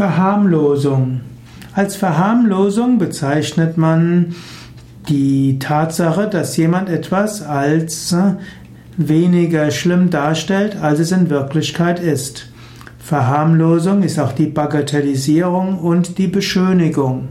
Verharmlosung. Als Verharmlosung bezeichnet man die Tatsache, dass jemand etwas als äh, weniger schlimm darstellt, als es in Wirklichkeit ist. Verharmlosung ist auch die Bagatellisierung und die Beschönigung.